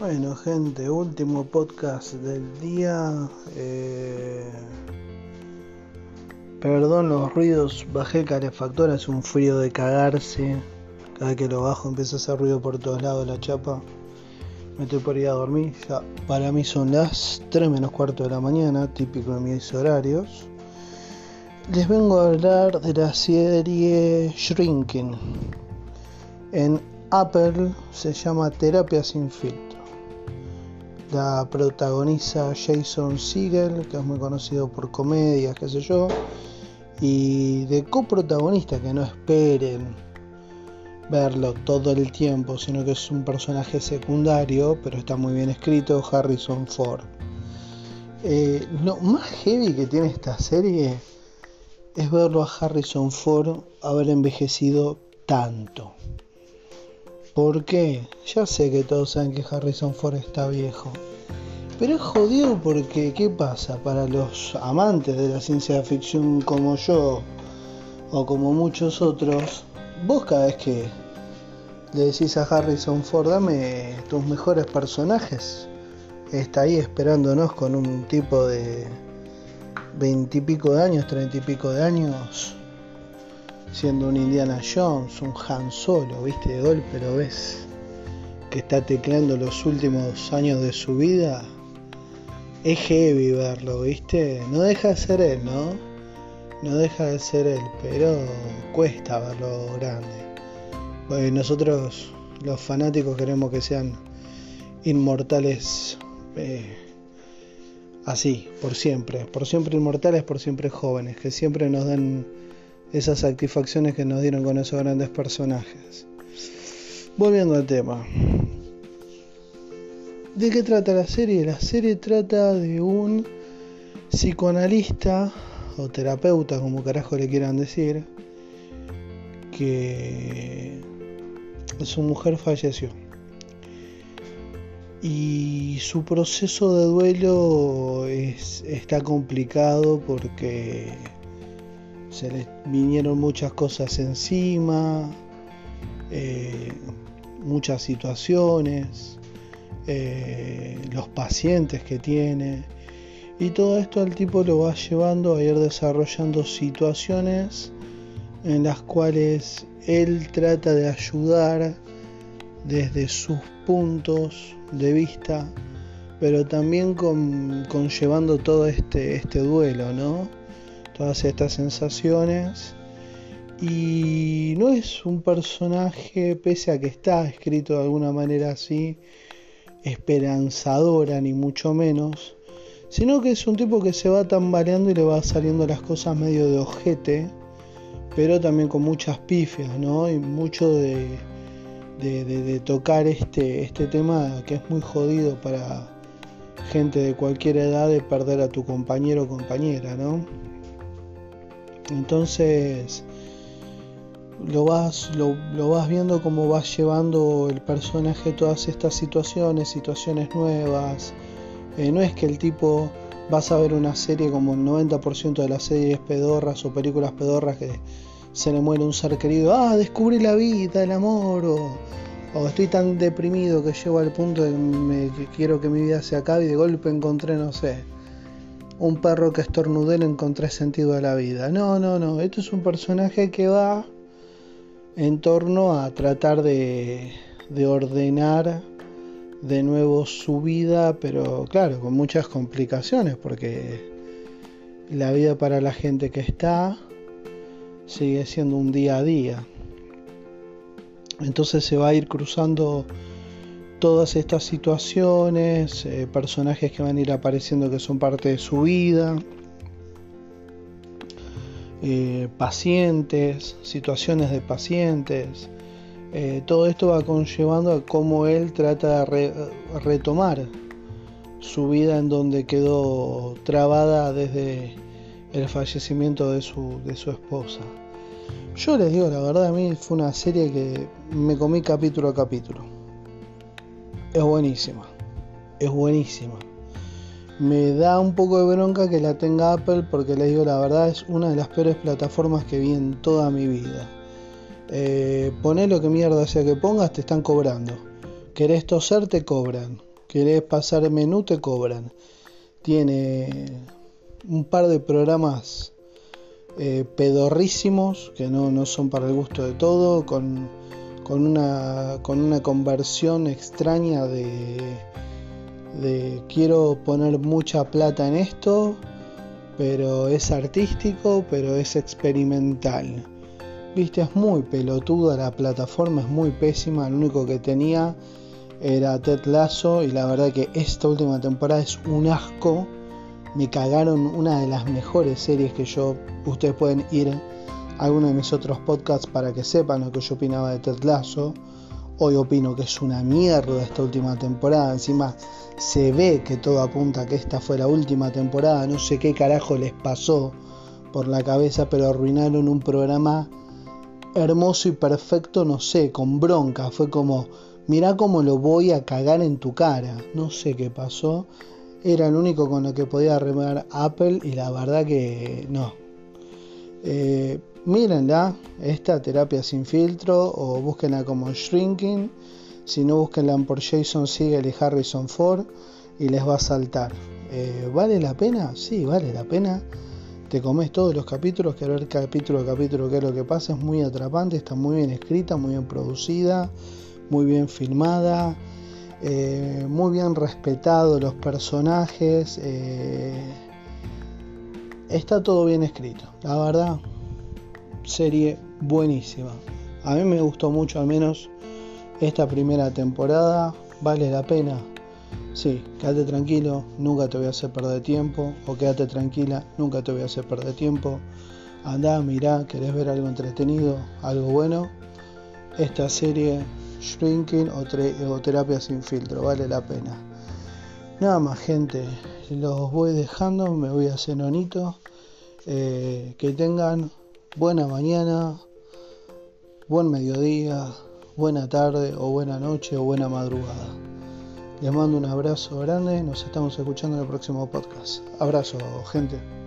Bueno, gente, último podcast del día. Eh, Perdón los ruidos, bajé el calefactor, hace un frío de cagarse. Cada que lo bajo empieza a hacer ruido por todos lados la chapa. Me estoy por ir a dormir. Ya para mí son las 3 menos cuarto de la mañana, típico de mis horarios. Les vengo a hablar de la serie Shrinking. En Apple se llama Terapia sin filtro. La protagoniza Jason Segel, que es muy conocido por comedias, qué sé yo. Y de coprotagonista, que no esperen verlo todo el tiempo, sino que es un personaje secundario, pero está muy bien escrito, Harrison Ford. Eh, lo más heavy que tiene esta serie es verlo a Harrison Ford haber envejecido tanto. ¿Por qué? Ya sé que todos saben que Harrison Ford está viejo. Pero es jodido porque, ¿qué pasa? Para los amantes de la ciencia ficción como yo, o como muchos otros, vos cada vez que le decís a Harrison Ford, dame tus mejores personajes, está ahí esperándonos con un tipo de veintipico de años, treinta y pico de años, siendo un Indiana Jones, un Han Solo, viste, de golpe lo ves que está tecleando los últimos años de su vida. Es heavy verlo, viste, no deja de ser él, ¿no? No deja de ser él, pero cuesta verlo grande. Pues nosotros, los fanáticos, queremos que sean inmortales eh, así, por siempre, por siempre inmortales, por siempre jóvenes, que siempre nos den esas satisfacciones que nos dieron con esos grandes personajes. Volviendo al tema. ¿De qué trata la serie? La serie trata de un psicoanalista o terapeuta, como carajo le quieran decir, que su mujer falleció. Y su proceso de duelo es, está complicado porque se le vinieron muchas cosas encima, eh, muchas situaciones, eh, los pacientes que tiene. Y todo esto al tipo lo va llevando a ir desarrollando situaciones en las cuales él trata de ayudar desde sus puntos de vista, pero también con, conllevando todo este, este duelo, ¿no? Todas estas sensaciones. Y no es un personaje, pese a que está escrito de alguna manera así, esperanzadora, ni mucho menos, sino que es un tipo que se va tambaleando y le va saliendo las cosas medio de ojete, pero también con muchas pifias, ¿no? Y mucho de, de, tocar este, este tema que es muy jodido para gente de cualquier edad de perder a tu compañero o compañera, ¿no? Entonces lo vas, lo, vas viendo como vas llevando el personaje todas estas situaciones, situaciones nuevas. Eh, no es que el tipo vas a ver una serie como el 90% de las series pedorras o películas pedorras que se le muere un ser querido, ah, descubrí la vida, el amor, o, o estoy tan deprimido que llego al punto de que quiero que mi vida se acabe y de golpe encontré, no sé, un perro que estornudé y encontré sentido a la vida. No, no, no, esto es un personaje que va en torno a tratar de, de ordenar de nuevo su vida, pero claro, con muchas complicaciones, porque la vida para la gente que está sigue siendo un día a día. Entonces se va a ir cruzando todas estas situaciones, eh, personajes que van a ir apareciendo que son parte de su vida. Eh, pacientes, situaciones de pacientes. Eh, todo esto va conllevando a cómo él trata de retomar su vida en donde quedó trabada desde el fallecimiento de su, de su esposa. Yo les digo la verdad, a mí fue una serie que me comí capítulo a capítulo. Es buenísima, es buenísima me da un poco de bronca que la tenga Apple porque les digo la verdad es una de las peores plataformas que vi en toda mi vida. Eh, poné lo que mierda sea que pongas, te están cobrando. Querés toser, te cobran. querés pasar el menú, te cobran. Tiene un par de programas eh, pedorrísimos que no, no, son para el gusto de todo, con, con, una, con una conversión extraña de, de quiero poner mucha plata en esto, pero es artístico, pero es experimental. Viste, es muy pelotuda la plataforma, es muy pésima, lo único que tenía era Ted Lasso y la verdad que esta última temporada es un asco. Me cagaron una de las mejores series que yo, ustedes pueden ir alguno de mis otros podcasts para que sepan lo que yo opinaba de Ted Lasso. Hoy opino que es una mierda esta última temporada. Encima se ve que todo apunta a que esta fue la última temporada. No sé qué carajo les pasó por la cabeza, pero arruinaron un programa hermoso y perfecto, no sé, con bronca. Fue como, mirá cómo lo voy a cagar en tu cara. No sé qué pasó. Era el único con lo que podía remar Apple y la verdad que no. Eh, mírenla, esta terapia sin filtro o búsquenla como Shrinking. Si no, búsquenla por Jason Siegel y Harrison Ford y les va a saltar. Eh, ¿Vale la pena? Sí, vale la pena te comes todos los capítulos, que ver capítulo a capítulo qué es lo que pasa, es muy atrapante, está muy bien escrita, muy bien producida, muy bien filmada, eh, muy bien respetado los personajes, está todo bien escrito, la verdad, serie buenísima. A mí me gustó mucho al menos esta primera temporada, vale la pena, Sí, quédate tranquilo, nunca te voy a hacer perder tiempo. O quédate tranquila, nunca te voy a hacer perder tiempo. Andá, mirá, querés ver algo entretenido, algo bueno. Esta serie Shrinking o, Terapia sin filtro, vale la pena. Nada más, gente, los voy dejando, me voy a hacer nonito. Eh, que tengan buena mañana, buen mediodía, buena tarde o buena noche o buena madrugada. Les mando un abrazo grande, nos estamos escuchando en el próximo podcast. Abrazo, gente.